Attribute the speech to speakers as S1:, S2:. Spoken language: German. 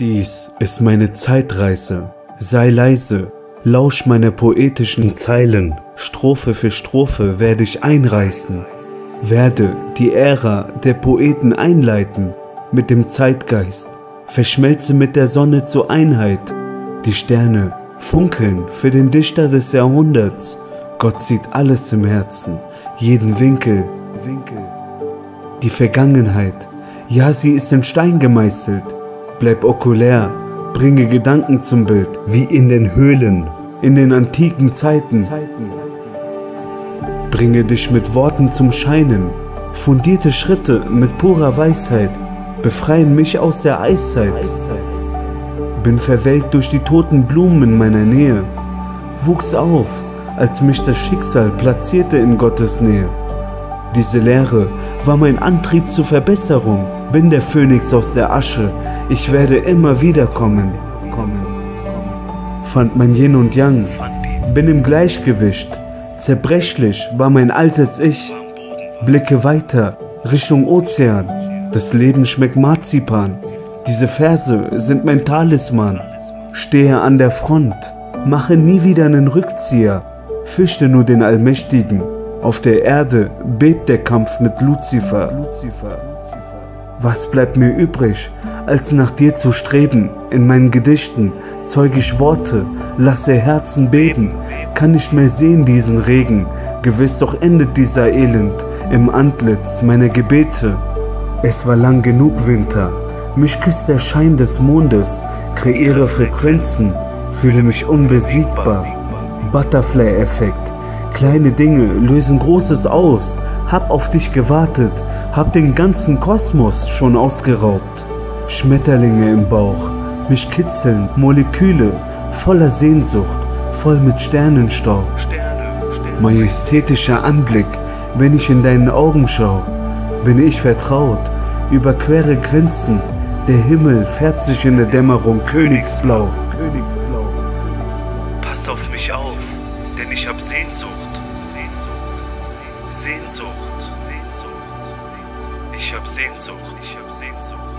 S1: Dies ist meine Zeitreise. Sei leise, lausch meine poetischen Zeilen. Strophe für Strophe werde ich einreißen. Werde die Ära der Poeten einleiten mit dem Zeitgeist. Verschmelze mit der Sonne zur Einheit. Die Sterne funkeln für den Dichter des Jahrhunderts. Gott sieht alles im Herzen, jeden Winkel, Winkel. Die Vergangenheit, ja, sie ist in Stein gemeißelt. Bleib okulär, bringe Gedanken zum Bild, wie in den Höhlen, in den antiken Zeiten. Bringe dich mit Worten zum Scheinen. Fundierte Schritte mit purer Weisheit befreien mich aus der Eiszeit. Bin verwelkt durch die toten Blumen in meiner Nähe. Wuchs auf, als mich das Schicksal platzierte in Gottes Nähe. Diese Lehre war mein Antrieb zur Verbesserung. Bin der Phönix aus der Asche, ich werde immer wiederkommen. Fand mein Yin und Yang, bin im Gleichgewicht. Zerbrechlich war mein altes Ich. Blicke weiter, Richtung Ozean. Das Leben schmeckt Marzipan. Diese Verse sind mein Talisman. Stehe an der Front, mache nie wieder einen Rückzieher. Fürchte nur den Allmächtigen. Auf der Erde bebt der Kampf mit Luzifer. Was bleibt mir übrig, als nach dir zu streben? In meinen Gedichten zeuge ich Worte, lasse Herzen beben, kann nicht mehr sehen diesen Regen. Gewiss doch endet dieser Elend im Antlitz meiner Gebete. Es war lang genug Winter, mich küsst der Schein des Mondes, kreiere Frequenzen, fühle mich unbesiegbar. Butterfly-Effekt, Kleine Dinge lösen Großes aus. Hab auf dich gewartet, hab den ganzen Kosmos schon ausgeraubt. Schmetterlinge im Bauch, mich kitzeln Moleküle voller Sehnsucht, voll mit Sternenstaub. Majestätischer Anblick, wenn ich in deinen Augen schau, bin ich vertraut, überquere Grenzen. Der Himmel färbt sich in der Dämmerung Königsblau. Königsblau. Pass auf mich auf, denn ich hab. Sehnsucht, Sehnsucht, Sehnsucht, Sehnsucht. Ich hab Sehnsucht, ich hab Sehnsucht.